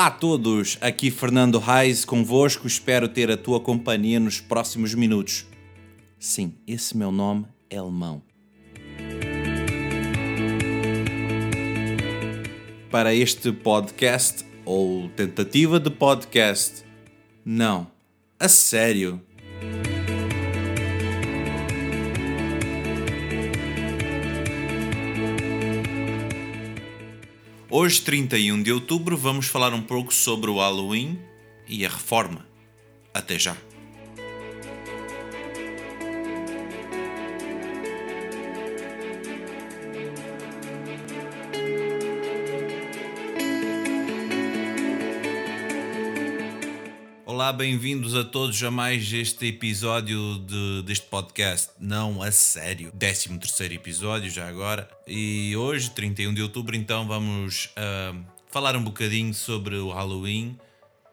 Olá a todos, aqui Fernando Reis convosco, espero ter a tua companhia nos próximos minutos. Sim, esse meu nome é alemão. Para este podcast, ou tentativa de podcast, não, a sério. Hoje, 31 de outubro, vamos falar um pouco sobre o Halloween e a reforma. Até já! Bem-vindos a todos a mais este episódio de, deste podcast. Não, a sério. 13 terceiro episódio já agora. E hoje, 31 de outubro, então vamos uh, falar um bocadinho sobre o Halloween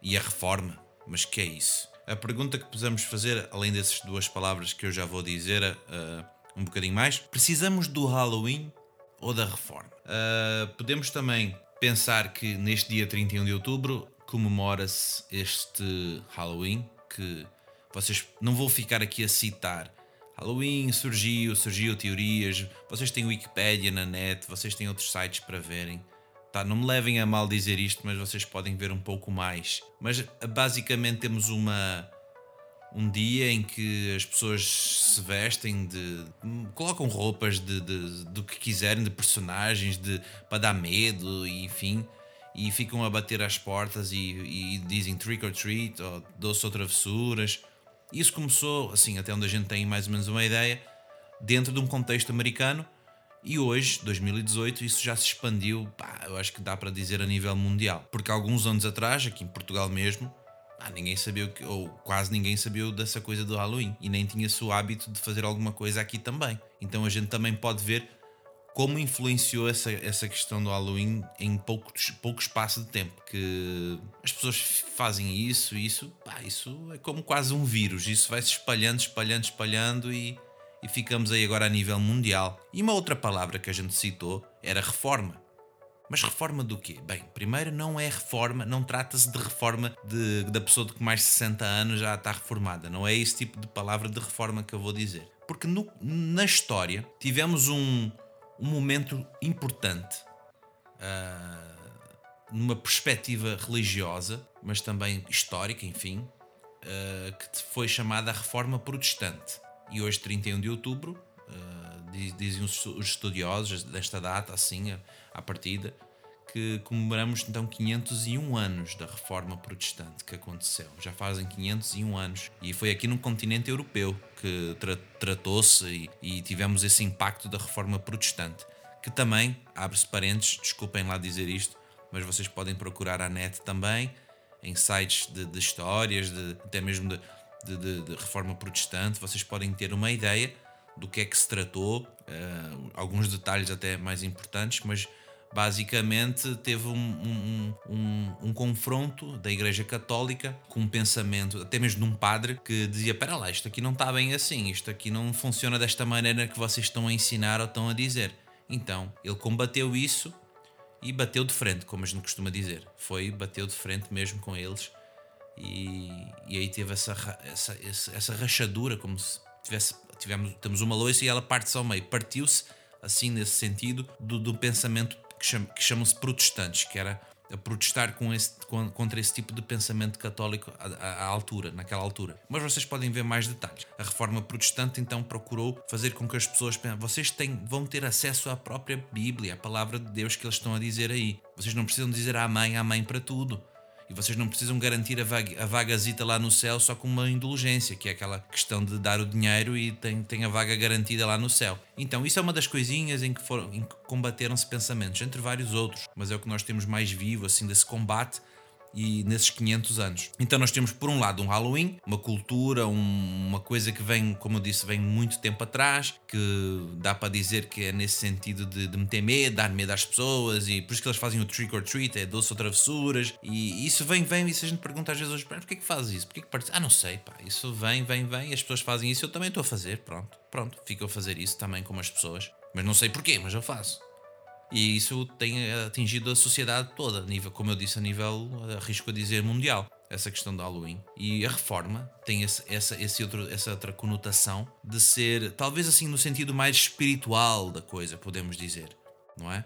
e a reforma. Mas que é isso? A pergunta que precisamos fazer, além dessas duas palavras que eu já vou dizer uh, um bocadinho mais, precisamos do Halloween ou da reforma? Uh, podemos também pensar que neste dia 31 de outubro comemora-se este Halloween, que vocês não vou ficar aqui a citar. Halloween surgiu, surgiu teorias, vocês têm Wikipedia na net, vocês têm outros sites para verem. Tá, não me levem a mal dizer isto, mas vocês podem ver um pouco mais. Mas basicamente temos uma um dia em que as pessoas se vestem de. colocam roupas de, de do que quiserem, de personagens, de para dar medo, e, enfim e ficam a bater às portas e, e dizem trick or treat ou doce ou travessuras. Isso começou, assim, até onde a gente tem mais ou menos uma ideia, dentro de um contexto americano e hoje, 2018, isso já se expandiu, pá, eu acho que dá para dizer a nível mundial. Porque alguns anos atrás, aqui em Portugal mesmo, pá, ninguém sabia, ou quase ninguém sabia dessa coisa do Halloween e nem tinha-se o hábito de fazer alguma coisa aqui também. Então a gente também pode ver como influenciou essa, essa questão do Halloween em pouco, pouco espaço de tempo. Que as pessoas fazem isso, isso, pá, isso é como quase um vírus. Isso vai se espalhando, espalhando, espalhando e, e ficamos aí agora a nível mundial. E uma outra palavra que a gente citou era reforma. Mas reforma do quê? Bem, primeiro não é reforma, não trata-se de reforma de, da pessoa de que mais de 60 anos já está reformada. Não é esse tipo de palavra de reforma que eu vou dizer. Porque no, na história tivemos um, um momento importante uh, numa perspectiva religiosa, mas também histórica, enfim, uh, que foi chamada a Reforma Protestante. E hoje, 31 de outubro, uh, dizem os estudiosos desta data, assim, à partida, que comemoramos então 501 anos da Reforma Protestante que aconteceu. Já fazem 501 anos. E foi aqui no continente europeu que tra tratou-se e, e tivemos esse impacto da Reforma Protestante. Que também, abre-se parentes, desculpem lá dizer isto, mas vocês podem procurar a net também, em sites de, de histórias, de, até mesmo de, de, de, reforma protestante, vocês podem ter uma ideia do que é que se tratou, uh, alguns detalhes até mais importantes, mas basicamente teve um, um, um, um, confronto da Igreja Católica com um pensamento, até mesmo de um padre, que dizia: Espera lá, isto aqui não está bem assim, isto aqui não funciona desta maneira que vocês estão a ensinar ou estão a dizer. Então ele combateu isso e bateu de frente, como a gente costuma dizer. Foi, bateu de frente mesmo com eles e, e aí teve essa, essa, essa rachadura, como se tivesse, tivemos, temos uma loiça e ela parte-se ao meio. Partiu-se, assim, nesse sentido, do, do pensamento que, cham, que chamam-se protestantes, que era a protestar com esse, contra esse tipo de pensamento católico à, à, altura, naquela altura. Mas vocês podem ver mais detalhes. A reforma protestante então procurou fazer com que as pessoas vocês têm, vão ter acesso à própria Bíblia, à palavra de Deus que eles estão a dizer aí. Vocês não precisam dizer amém, amém para tudo. E vocês não precisam garantir a, vaga, a vagazita lá no céu só com uma indulgência, que é aquela questão de dar o dinheiro e tem, tem a vaga garantida lá no céu. Então, isso é uma das coisinhas em que, foram, em que combateram-se pensamentos, entre vários outros, mas é o que nós temos mais vivo, assim, desse combate e nesses 500 anos. Então nós temos por um lado um Halloween, uma cultura, um, uma coisa que vem, como eu disse, vem muito tempo atrás, que dá para dizer que é nesse sentido de, de meter medo, dar medo às pessoas e por isso que eles fazem o trick or treat, é doce ou travessuras e isso vem, vem e se a gente pergunta às vezes hoje, porquê que faz isso? Porquê que participa? Ah, não sei, pá, isso vem, vem, vem, as pessoas fazem isso, eu também estou a fazer, pronto, pronto, fico a fazer isso também como as pessoas, mas não sei porquê, mas eu faço. E isso tem atingido a sociedade toda, nível, como eu disse, a nível, arrisco a dizer, mundial essa questão do Halloween. E a reforma tem esse, essa, esse outro, essa outra conotação de ser, talvez assim, no sentido mais espiritual da coisa, podemos dizer, não é?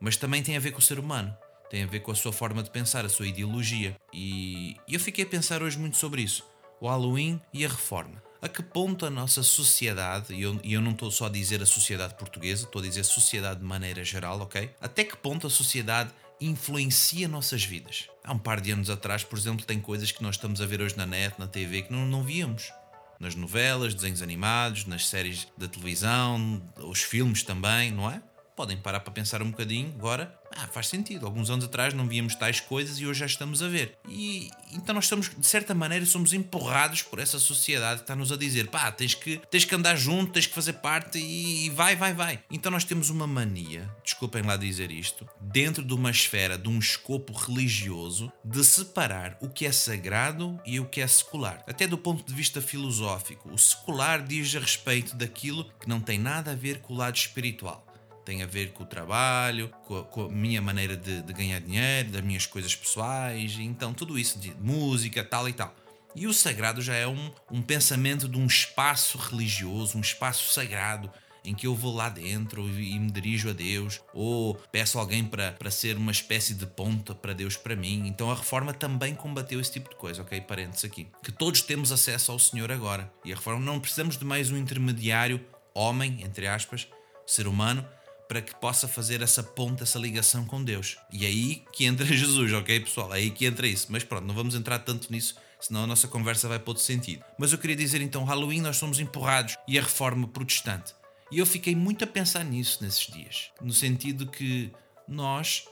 Mas também tem a ver com o ser humano, tem a ver com a sua forma de pensar, a sua ideologia. E eu fiquei a pensar hoje muito sobre isso: o Halloween e a reforma. A que ponto a nossa sociedade, e eu, eu não estou só a dizer a sociedade portuguesa, estou a dizer sociedade de maneira geral, ok? Até que ponto a sociedade influencia nossas vidas. Há um par de anos atrás, por exemplo, tem coisas que nós estamos a ver hoje na net, na TV, que não, não víamos. Nas novelas, desenhos animados, nas séries da televisão, os filmes também, não é? Podem parar para pensar um bocadinho agora ah, faz sentido. Alguns anos atrás não víamos tais coisas e hoje já estamos a ver. E então nós estamos, de certa maneira, somos empurrados por essa sociedade que está-nos a dizer: pá, tens que, tens que andar junto, tens que fazer parte e, e vai, vai, vai. Então nós temos uma mania, desculpem lá dizer isto, dentro de uma esfera, de um escopo religioso, de separar o que é sagrado e o que é secular. Até do ponto de vista filosófico, o secular diz a respeito daquilo que não tem nada a ver com o lado espiritual tem a ver com o trabalho, com a, com a minha maneira de, de, ganhar dinheiro, das minhas coisas pessoais, então tudo isso de música, tal e tal. E o sagrado já é um, um pensamento de um espaço religioso, um espaço sagrado, em que eu vou lá dentro e me dirijo a Deus, ou peço alguém para, para ser uma espécie de ponta para Deus para mim. Então a reforma também combateu esse tipo de coisa, ok? Parênteses aqui. Que todos temos acesso ao Senhor agora. E a reforma não precisamos de mais um intermediário, homem, entre aspas, ser humano, para que possa fazer essa ponta, essa ligação com Deus. E é aí que entra Jesus, ok, pessoal? É aí que entra isso. Mas pronto, não vamos entrar tanto nisso, senão a nossa conversa vai para outro sentido. Mas eu queria dizer então, Halloween nós somos empurrados e a reforma protestante. E eu fiquei muito a pensar nisso nesses dias, no sentido que nós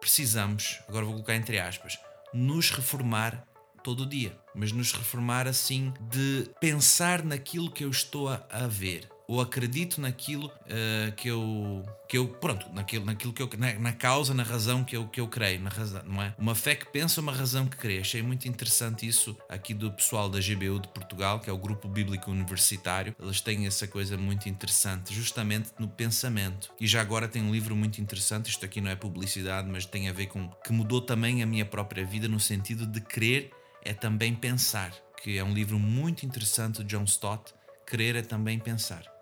precisamos, agora vou colocar entre aspas, nos reformar todo dia, mas nos reformar assim de pensar naquilo que eu estou a ver, ou acredito naquilo uh, que eu que eu pronto naquilo naquilo que eu na, na, causa na razão que eu que eu creio na razão não é? Uma fé que pensa uma razão que crê. Achei muito interessante isso aqui do pessoal da GBU de Portugal que é o grupo bíblico universitário. Eles têm essa coisa muito interessante justamente no pensamento. E já agora tem um livro muito interessante isto aqui não é publicidade mas tem a ver com que mudou também a minha própria vida no sentido de crer é também pensar que é um livro muito interessante de John Stott Crer é também pensar.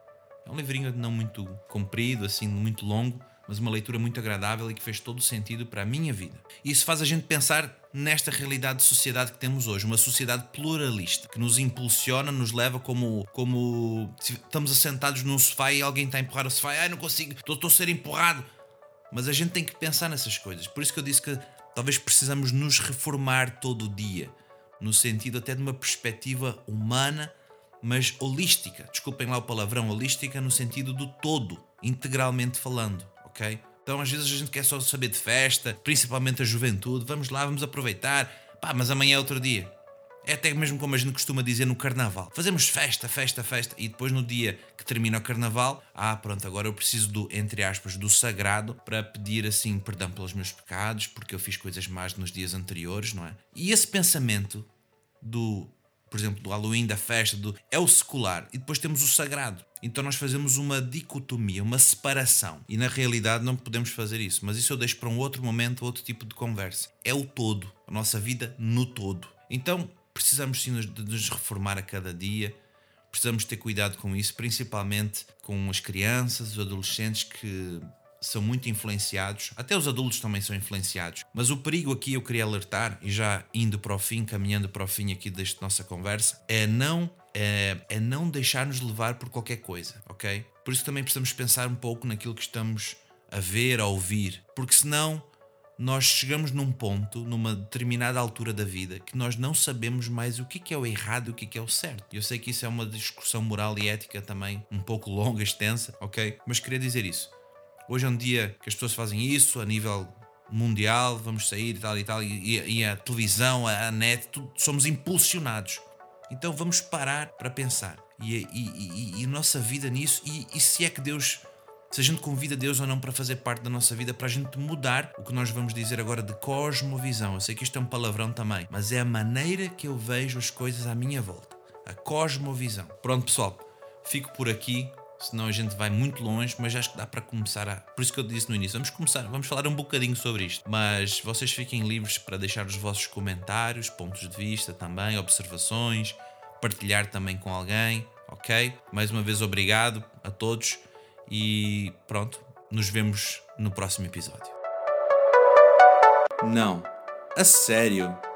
É um livrinho não muito comprido, assim, muito longo, mas uma leitura muito agradável e que fez todo o sentido para a minha vida. E isso faz a gente pensar nesta realidade de sociedade que temos hoje, uma sociedade pluralista, que nos impulsiona, nos leva como, como estamos assentados num sofá e alguém está a empurrar o sofá, ai não consigo, estou a ser empurrado. Mas a gente tem que pensar nessas coisas. Por isso que eu disse que talvez precisamos nos reformar todo o dia, no sentido até de uma perspectiva humana mas holística. Desculpem lá o palavrão, holística no sentido do todo, integralmente falando, ok? Então às vezes a gente quer só saber de festa, principalmente a juventude, vamos lá, vamos aproveitar, pá, mas amanhã é outro dia. É até mesmo como a gente costuma dizer no carnaval. Fazemos festa, festa, festa e depois no dia que termina o carnaval, ah, pronto, agora eu preciso do, entre aspas, do sagrado para pedir assim perdão pelos meus pecados, porque eu fiz coisas más nos dias anteriores, não é? E esse pensamento do por exemplo, do Halloween, da festa, do, é o secular. E depois temos o sagrado. Então nós fazemos uma dicotomia, uma separação. E na realidade não podemos fazer isso. Mas isso eu deixo para um outro momento, outro tipo de conversa. É o todo, a nossa vida no todo. Então precisamos sim de nos reformar a cada dia. Precisamos ter cuidado com isso, principalmente com as crianças, os adolescentes que são muito influenciados, até os adultos também são influenciados. Mas o perigo aqui eu queria alertar, e já indo para o fim, caminhando para o fim aqui desta nossa conversa, é não é, é não deixar-nos levar por qualquer coisa, ok? Por isso também precisamos pensar um pouco naquilo que estamos a ver, a ouvir, porque senão nós chegamos num ponto, numa determinada altura da vida, que nós não sabemos mais o que é o errado e o que é o certo. Eu sei que isso é uma discussão moral e ética também um pouco longa, extensa, ok? Mas queria dizer isso. Hoje é um dia que as pessoas fazem isso a nível mundial, vamos sair e tal e tal, e, e a televisão, a, a net, tudo, somos impulsionados. Então vamos parar para pensar. E, e, e, nossa vida nisso, e se é que Deus, se a gente convida Deus ou não para fazer parte da nossa vida, para a gente mudar o que nós vamos dizer agora de cosmovisão. Eu sei que isto é um palavrão também, mas é a maneira que eu vejo as coisas à minha volta. A cosmovisão. Pronto, pessoal, fico por aqui senão a gente vai muito longe, mas acho que dá para começar a. Por isso que eu disse no início, vamos começar, vamos falar um bocadinho sobre isto. Mas vocês fiquem livres para deixar os vossos comentários, pontos de vista também, observações, partilhar também com alguém, ok? Mais uma vez, obrigado a todos e pronto, nos vemos no próximo episódio. Não, a sério.